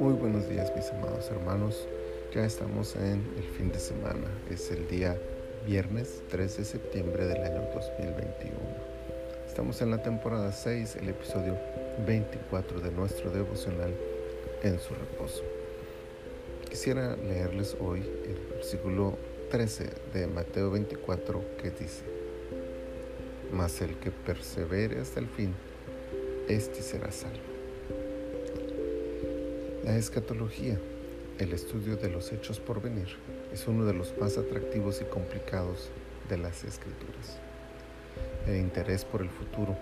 Muy buenos días mis amados hermanos, ya estamos en el fin de semana, es el día viernes 3 de septiembre del año 2021. Estamos en la temporada 6, el episodio 24 de nuestro devocional en su reposo. Quisiera leerles hoy el versículo 13 de Mateo 24 que dice, Mas el que persevere hasta el fin, éste será salvo. La escatología, el estudio de los hechos por venir, es uno de los más atractivos y complicados de las escrituras. El interés por el futuro,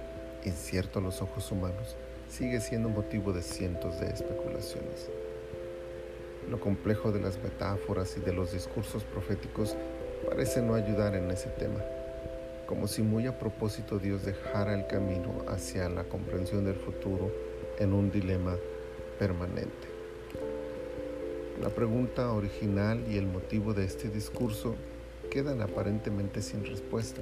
incierto a los ojos humanos, sigue siendo motivo de cientos de especulaciones. Lo complejo de las metáforas y de los discursos proféticos parece no ayudar en ese tema, como si muy a propósito Dios dejara el camino hacia la comprensión del futuro en un dilema permanente. La pregunta original y el motivo de este discurso quedan aparentemente sin respuesta,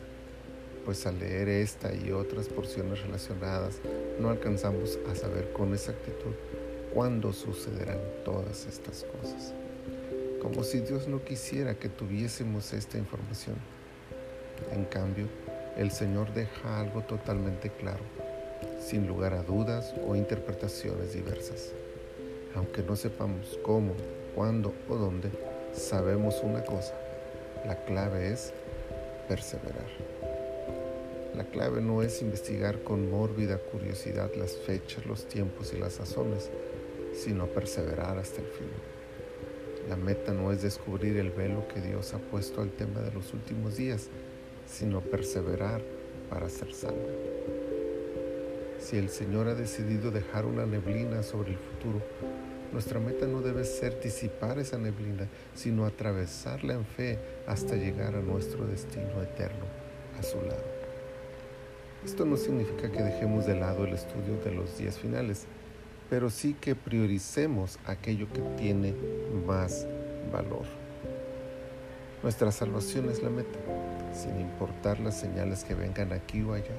pues al leer esta y otras porciones relacionadas no alcanzamos a saber con exactitud cuándo sucederán todas estas cosas. Como si Dios no quisiera que tuviésemos esta información. En cambio, el Señor deja algo totalmente claro, sin lugar a dudas o interpretaciones diversas. Aunque no sepamos cómo, cuándo o dónde, sabemos una cosa. La clave es perseverar. La clave no es investigar con mórbida curiosidad las fechas, los tiempos y las sazones, sino perseverar hasta el fin. La meta no es descubrir el velo que Dios ha puesto al tema de los últimos días, sino perseverar para ser salvo. Si el Señor ha decidido dejar una neblina sobre el futuro, nuestra meta no debe ser disipar esa neblina, sino atravesarla en fe hasta llegar a nuestro destino eterno, a su lado. Esto no significa que dejemos de lado el estudio de los días finales, pero sí que prioricemos aquello que tiene más valor. Nuestra salvación es la meta, sin importar las señales que vengan aquí o allá,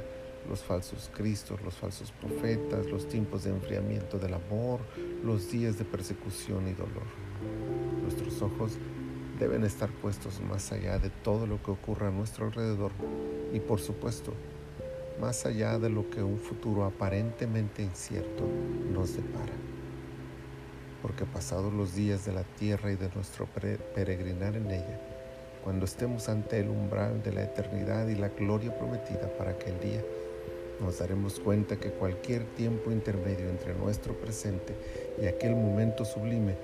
los falsos cristos, los falsos profetas, los tiempos de enfriamiento del amor, los días de persecución y dolor. Nuestros ojos deben estar puestos más allá de todo lo que ocurra a nuestro alrededor y por supuesto más allá de lo que un futuro aparentemente incierto nos depara. Porque pasados los días de la tierra y de nuestro peregrinar en ella, cuando estemos ante el umbral de la eternidad y la gloria prometida para aquel día, nos daremos cuenta que cualquier tiempo intermedio entre nuestro presente y aquel momento sublime,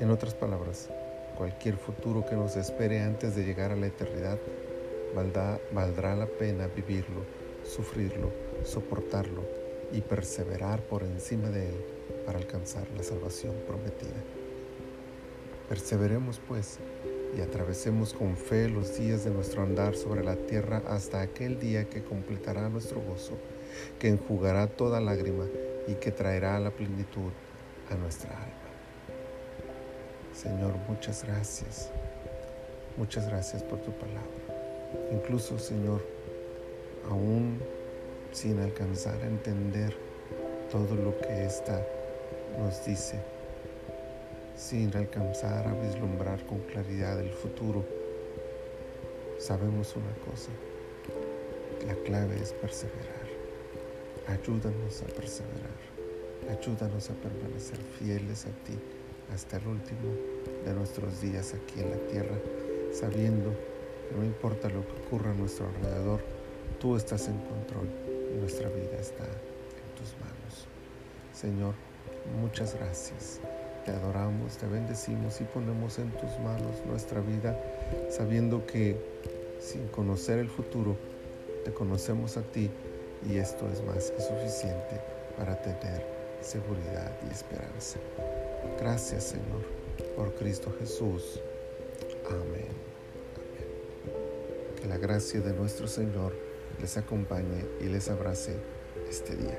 en otras palabras, cualquier futuro que nos espere antes de llegar a la eternidad, valdrá, valdrá la pena vivirlo sufrirlo, soportarlo y perseverar por encima de él para alcanzar la salvación prometida. Perseveremos pues y atravesemos con fe los días de nuestro andar sobre la tierra hasta aquel día que completará nuestro gozo, que enjugará toda lágrima y que traerá la plenitud a nuestra alma. Señor, muchas gracias. Muchas gracias por tu palabra. Incluso, Señor, aún sin alcanzar a entender todo lo que ésta nos dice, sin alcanzar a vislumbrar con claridad el futuro, sabemos una cosa, la clave es perseverar. Ayúdanos a perseverar, ayúdanos a permanecer fieles a ti hasta el último de nuestros días aquí en la tierra, sabiendo que no importa lo que ocurra a nuestro alrededor, Tú estás en control y nuestra vida está en tus manos. Señor, muchas gracias. Te adoramos, te bendecimos y ponemos en tus manos nuestra vida sabiendo que sin conocer el futuro, te conocemos a ti y esto es más que suficiente para tener seguridad y esperanza. Gracias Señor por Cristo Jesús. Amén. Que la gracia de nuestro Señor les acompañe y les abrace este día.